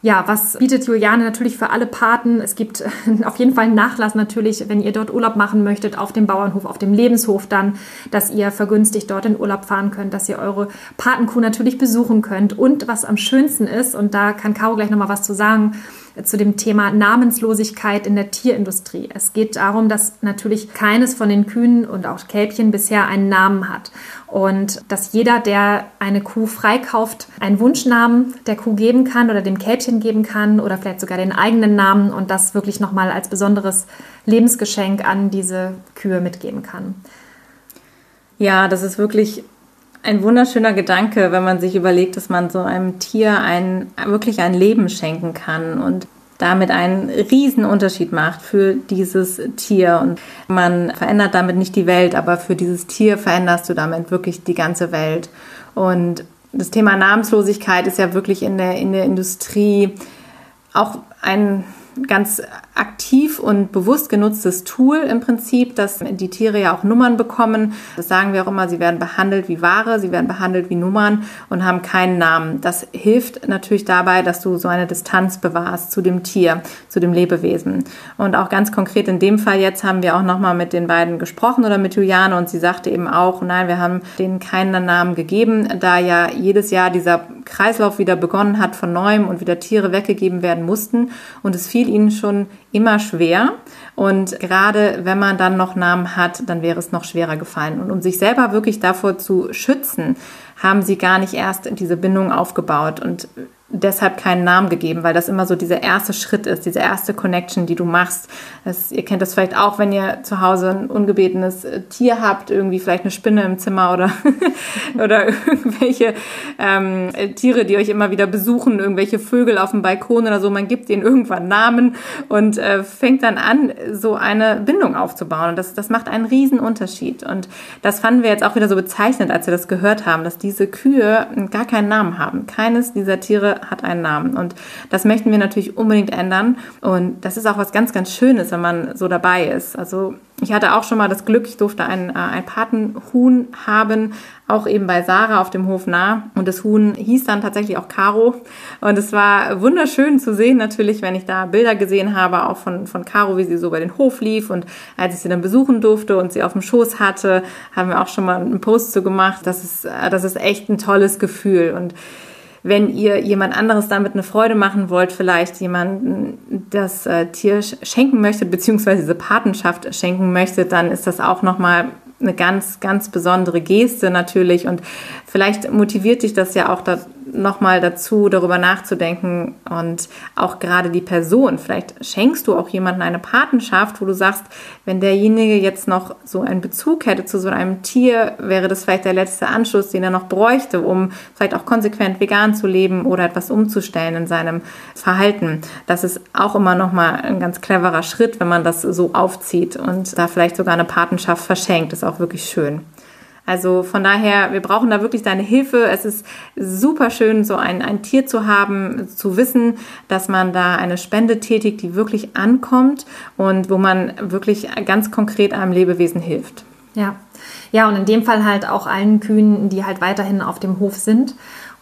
Ja, was bietet Juliane natürlich für alle Paten? Es gibt auf jeden Fall einen Nachlass natürlich, wenn ihr dort Urlaub machen möchtet, auf dem Bauernhof, auf dem Lebenshof dann, dass ihr vergünstigt dort in Urlaub fahren könnt, dass ihr eure Patenkuh natürlich besuchen könnt. Und was am schönsten ist, und da kann Caro gleich nochmal was zu sagen, zu dem Thema Namenslosigkeit in der Tierindustrie. Es geht darum, dass natürlich keines von den Kühen und auch Kälbchen bisher einen Namen hat. Und dass jeder, der eine Kuh freikauft, einen Wunschnamen der Kuh geben kann oder dem Kälbchen geben kann oder vielleicht sogar den eigenen Namen und das wirklich nochmal als besonderes Lebensgeschenk an diese Kühe mitgeben kann. Ja, das ist wirklich ein wunderschöner Gedanke, wenn man sich überlegt, dass man so einem Tier ein, wirklich ein Leben schenken kann und damit einen riesen Unterschied macht für dieses Tier. Und man verändert damit nicht die Welt, aber für dieses Tier veränderst du damit wirklich die ganze Welt. Und das Thema Namenslosigkeit ist ja wirklich in der, in der Industrie auch ein ganz aktiv und bewusst genutztes Tool im Prinzip, dass die Tiere ja auch Nummern bekommen. Das sagen wir auch immer, sie werden behandelt wie Ware, sie werden behandelt wie Nummern und haben keinen Namen. Das hilft natürlich dabei, dass du so eine Distanz bewahrst zu dem Tier, zu dem Lebewesen. Und auch ganz konkret in dem Fall jetzt haben wir auch nochmal mit den beiden gesprochen oder mit Juliane und sie sagte eben auch, nein, wir haben denen keinen Namen gegeben, da ja jedes Jahr dieser Kreislauf wieder begonnen hat von neuem und wieder Tiere weggegeben werden mussten und es fiel ihnen schon immer schwer. Und gerade wenn man dann noch Namen hat, dann wäre es noch schwerer gefallen. Und um sich selber wirklich davor zu schützen, haben sie gar nicht erst diese Bindung aufgebaut. Und deshalb keinen Namen gegeben, weil das immer so dieser erste Schritt ist, diese erste Connection, die du machst. Das, ihr kennt das vielleicht auch, wenn ihr zu Hause ein ungebetenes äh, Tier habt, irgendwie vielleicht eine Spinne im Zimmer oder, oder irgendwelche ähm, Tiere, die euch immer wieder besuchen, irgendwelche Vögel auf dem Balkon oder so. Man gibt denen irgendwann Namen und äh, fängt dann an, so eine Bindung aufzubauen. Und das, das macht einen riesen Unterschied. Und das fanden wir jetzt auch wieder so bezeichnend, als wir das gehört haben, dass diese Kühe gar keinen Namen haben. Keines dieser Tiere hat einen Namen. Und das möchten wir natürlich unbedingt ändern. Und das ist auch was ganz, ganz Schönes, wenn man so dabei ist. Also ich hatte auch schon mal das Glück, ich durfte ein, äh, ein Patenhuhn haben, auch eben bei Sarah auf dem Hof nah. Und das Huhn hieß dann tatsächlich auch Caro. Und es war wunderschön zu sehen, natürlich, wenn ich da Bilder gesehen habe, auch von, von Caro, wie sie so bei den Hof lief. Und als ich sie dann besuchen durfte und sie auf dem Schoß hatte, haben wir auch schon mal einen Post so gemacht. Das ist, äh, das ist echt ein tolles Gefühl. Und wenn ihr jemand anderes damit eine Freude machen wollt, vielleicht jemanden das äh, Tier schenken möchtet, beziehungsweise diese Patenschaft schenken möchtet, dann ist das auch nochmal eine ganz, ganz besondere Geste natürlich. Und vielleicht motiviert dich das ja auch da, nochmal dazu, darüber nachzudenken und auch gerade die Person. Vielleicht schenkst du auch jemandem eine Patenschaft, wo du sagst, wenn derjenige jetzt noch so einen Bezug hätte zu so einem Tier, wäre das vielleicht der letzte Anschluss, den er noch bräuchte, um vielleicht auch konsequent vegan zu leben oder etwas umzustellen in seinem Verhalten. Das ist auch immer nochmal ein ganz cleverer Schritt, wenn man das so aufzieht und da vielleicht sogar eine Patenschaft verschenkt. Das ist auch wirklich schön. Also von daher, wir brauchen da wirklich deine Hilfe. Es ist super schön, so ein, ein Tier zu haben, zu wissen, dass man da eine Spende tätigt, die wirklich ankommt und wo man wirklich ganz konkret einem Lebewesen hilft. Ja. Ja, und in dem Fall halt auch allen Kühen, die halt weiterhin auf dem Hof sind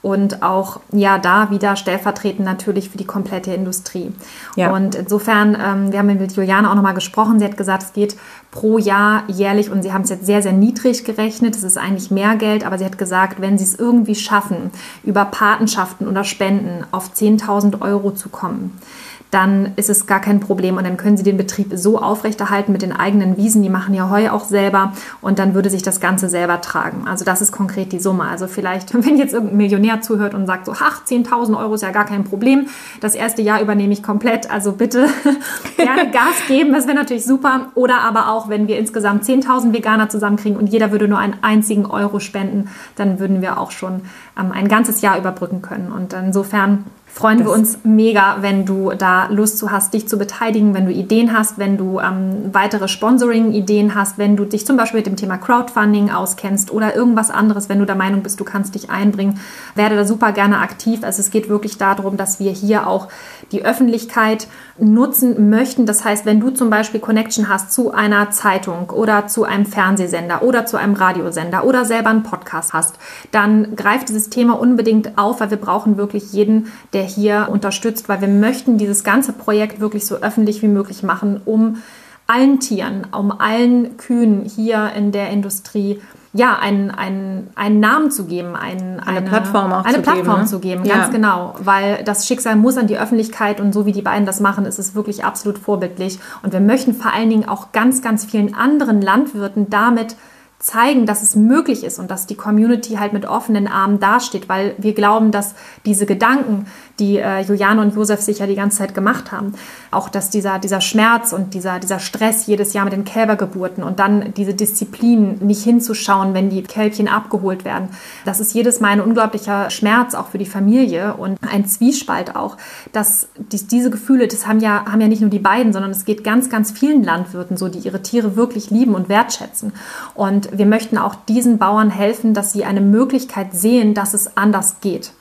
und auch ja da wieder stellvertretend natürlich für die komplette Industrie. Ja. Und insofern, ähm, wir haben mit Juliane auch nochmal gesprochen, sie hat gesagt, es geht pro Jahr jährlich und sie haben es jetzt sehr, sehr niedrig gerechnet, es ist eigentlich mehr Geld, aber sie hat gesagt, wenn sie es irgendwie schaffen, über Patenschaften oder Spenden auf 10.000 Euro zu kommen, dann ist es gar kein Problem und dann können Sie den Betrieb so aufrechterhalten mit den eigenen Wiesen, die machen ja Heu auch selber und dann würde sich das Ganze selber tragen. Also das ist konkret die Summe. Also vielleicht, wenn jetzt irgendein Millionär zuhört und sagt so, ach, 10.000 Euro ist ja gar kein Problem, das erste Jahr übernehme ich komplett, also bitte gerne Gas geben, das wäre natürlich super. Oder aber auch, wenn wir insgesamt 10.000 Veganer zusammenkriegen und jeder würde nur einen einzigen Euro spenden, dann würden wir auch schon ähm, ein ganzes Jahr überbrücken können. Und insofern freuen das wir uns mega, wenn du da Lust zu hast, dich zu beteiligen, wenn du Ideen hast, wenn du ähm, weitere Sponsoring-Ideen hast, wenn du dich zum Beispiel mit dem Thema Crowdfunding auskennst oder irgendwas anderes, wenn du der Meinung bist, du kannst dich einbringen, werde da super gerne aktiv. Also es geht wirklich darum, dass wir hier auch die Öffentlichkeit nutzen möchten. Das heißt, wenn du zum Beispiel Connection hast zu einer Zeitung oder zu einem Fernsehsender oder zu einem Radiosender oder selber einen Podcast hast, dann greift dieses Thema unbedingt auf, weil wir brauchen wirklich jeden, der hier unterstützt, weil wir möchten dieses ganze Projekt wirklich so öffentlich wie möglich machen, um allen Tieren, um allen Kühen hier in der Industrie ja, einen, einen, einen Namen zu geben, einen, eine, eine Plattform auch eine zu Plattform geben, zu geben, ganz ja. genau, weil das Schicksal muss an die Öffentlichkeit und so wie die beiden das machen, ist es wirklich absolut vorbildlich. Und wir möchten vor allen Dingen auch ganz, ganz vielen anderen Landwirten damit zeigen, dass es möglich ist und dass die Community halt mit offenen Armen dasteht, weil wir glauben, dass diese Gedanken, die äh, Juliane und Josef sich ja die ganze Zeit gemacht haben. Auch dass dieser, dieser Schmerz und dieser, dieser Stress jedes Jahr mit den Kälbergeburten und dann diese Disziplin, nicht hinzuschauen, wenn die Kälbchen abgeholt werden. Das ist jedes Mal ein unglaublicher Schmerz auch für die Familie und ein Zwiespalt auch, dass die, diese Gefühle, das haben ja, haben ja nicht nur die beiden, sondern es geht ganz, ganz vielen Landwirten so, die ihre Tiere wirklich lieben und wertschätzen. Und wir möchten auch diesen Bauern helfen, dass sie eine Möglichkeit sehen, dass es anders geht.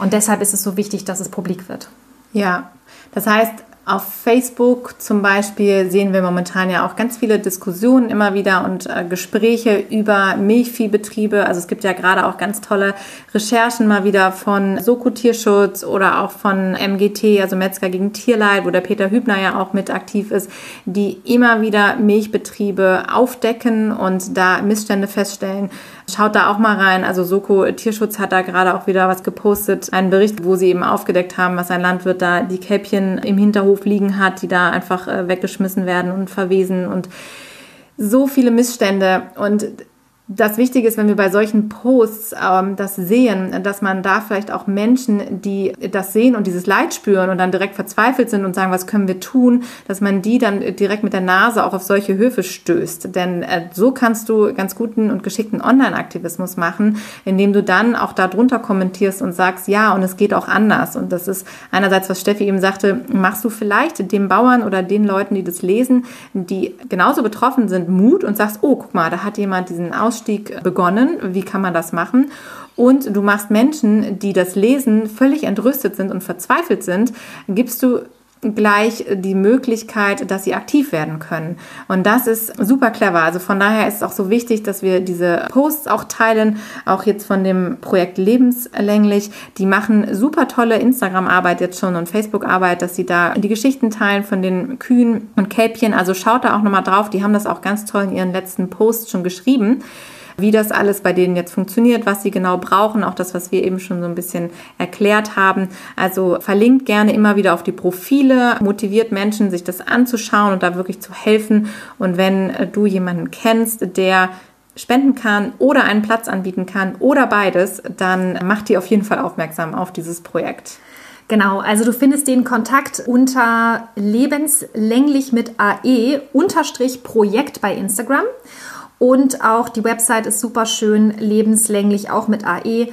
Und deshalb ist es so wichtig, dass es publik wird. Ja, das heißt, auf Facebook zum Beispiel sehen wir momentan ja auch ganz viele Diskussionen immer wieder und äh, Gespräche über Milchviehbetriebe. Also es gibt ja gerade auch ganz tolle Recherchen mal wieder von Soko Tierschutz oder auch von MGT, also Metzger gegen Tierleid, wo der Peter Hübner ja auch mit aktiv ist, die immer wieder Milchbetriebe aufdecken und da Missstände feststellen. Schaut da auch mal rein. Also Soko Tierschutz hat da gerade auch wieder was gepostet, einen Bericht, wo sie eben aufgedeckt haben, was ein Landwirt da die Kälbchen im Hinterhof liegen hat, die da einfach äh, weggeschmissen werden und verwesen und so viele Missstände. Und das Wichtige ist, wenn wir bei solchen Posts ähm, das sehen, dass man da vielleicht auch Menschen, die das sehen und dieses Leid spüren und dann direkt verzweifelt sind und sagen, was können wir tun, dass man die dann direkt mit der Nase auch auf solche Höfe stößt. Denn äh, so kannst du ganz guten und geschickten Online-Aktivismus machen, indem du dann auch darunter kommentierst und sagst, ja, und es geht auch anders. Und das ist einerseits, was Steffi eben sagte, machst du vielleicht dem Bauern oder den Leuten, die das lesen, die genauso betroffen sind, Mut und sagst, oh, guck mal, da hat jemand diesen Ausschnitt Ausstieg begonnen. Wie kann man das machen? Und du machst Menschen, die das lesen, völlig entrüstet sind und verzweifelt sind, gibst du gleich die Möglichkeit, dass sie aktiv werden können. Und das ist super clever. Also von daher ist es auch so wichtig, dass wir diese Posts auch teilen, auch jetzt von dem Projekt Lebenslänglich. Die machen super tolle Instagram-Arbeit jetzt schon und Facebook-Arbeit, dass sie da die Geschichten teilen von den Kühen und Kälbchen. Also schaut da auch nochmal drauf. Die haben das auch ganz toll in ihren letzten Posts schon geschrieben wie das alles bei denen jetzt funktioniert, was sie genau brauchen, auch das, was wir eben schon so ein bisschen erklärt haben. Also verlinkt gerne immer wieder auf die Profile, motiviert Menschen, sich das anzuschauen und da wirklich zu helfen. Und wenn du jemanden kennst, der spenden kann oder einen Platz anbieten kann oder beides, dann macht die auf jeden Fall aufmerksam auf dieses Projekt. Genau, also du findest den Kontakt unter lebenslänglich mit AE unterstrich Projekt bei Instagram. Und auch die Website ist super schön, lebenslänglich auch mit AE.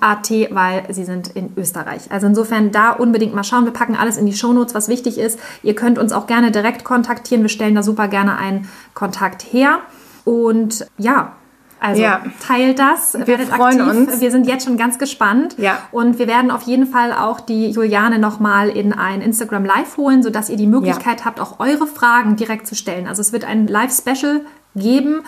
.at, weil sie sind in Österreich. Also insofern da unbedingt mal schauen. Wir packen alles in die Shownotes, was wichtig ist. Ihr könnt uns auch gerne direkt kontaktieren. Wir stellen da super gerne einen Kontakt her. Und ja, also ja. teilt das, wir freuen aktiv. uns. Wir sind jetzt schon ganz gespannt. Ja. Und wir werden auf jeden Fall auch die Juliane nochmal in ein Instagram Live holen, sodass ihr die Möglichkeit ja. habt, auch eure Fragen direkt zu stellen. Also es wird ein Live-Special geben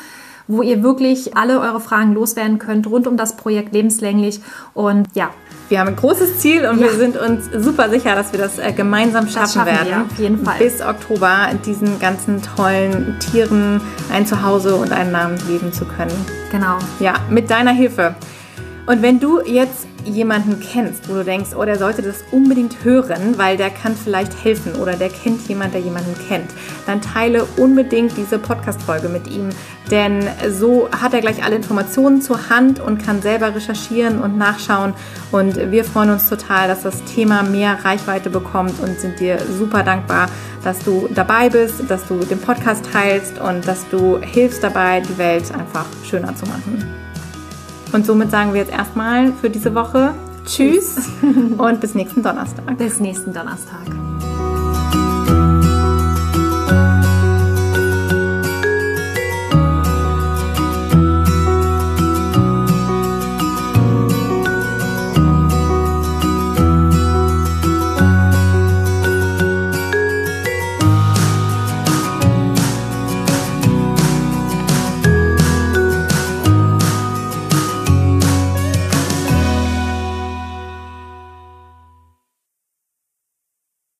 wo ihr wirklich alle eure Fragen loswerden könnt rund um das Projekt lebenslänglich. Und ja, wir haben ein großes Ziel und ja. wir sind uns super sicher, dass wir das äh, gemeinsam schaffen, schaffen werden. Wir, auf jeden Fall. Bis Oktober diesen ganzen tollen Tieren ein Zuhause und einen Namen geben zu können. Genau. Ja, mit deiner Hilfe. Und wenn du jetzt jemanden kennst, wo du denkst, oh, der sollte das unbedingt hören, weil der kann vielleicht helfen oder der kennt jemand, der jemanden kennt, dann teile unbedingt diese Podcast-Folge mit ihm, denn so hat er gleich alle Informationen zur Hand und kann selber recherchieren und nachschauen und wir freuen uns total, dass das Thema mehr Reichweite bekommt und sind dir super dankbar, dass du dabei bist, dass du den Podcast teilst und dass du hilfst dabei, die Welt einfach schöner zu machen. Und somit sagen wir jetzt erstmal für diese Woche Tschüss und bis nächsten Donnerstag. Bis nächsten Donnerstag.